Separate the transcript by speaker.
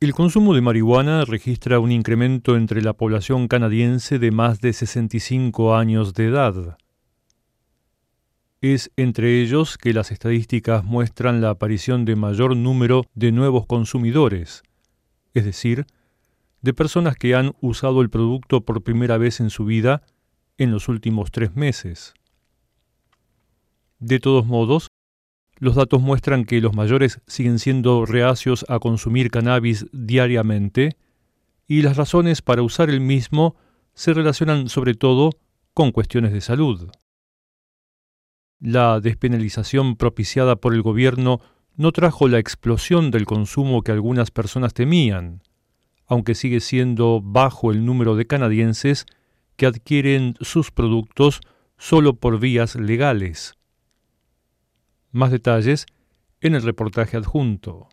Speaker 1: El consumo de marihuana registra un incremento entre la población canadiense de más de 65 años de edad. Es entre ellos que las estadísticas muestran la aparición de mayor número de nuevos consumidores, es decir, de personas que han usado el producto por primera vez en su vida en los últimos tres meses. De todos modos, los datos muestran que los mayores siguen siendo reacios a consumir cannabis diariamente y las razones para usar el mismo se relacionan sobre todo con cuestiones de salud. La despenalización propiciada por el gobierno no trajo la explosión del consumo que algunas personas temían, aunque sigue siendo bajo el número de canadienses que adquieren sus productos solo por vías legales. Más detalles en el reportaje adjunto.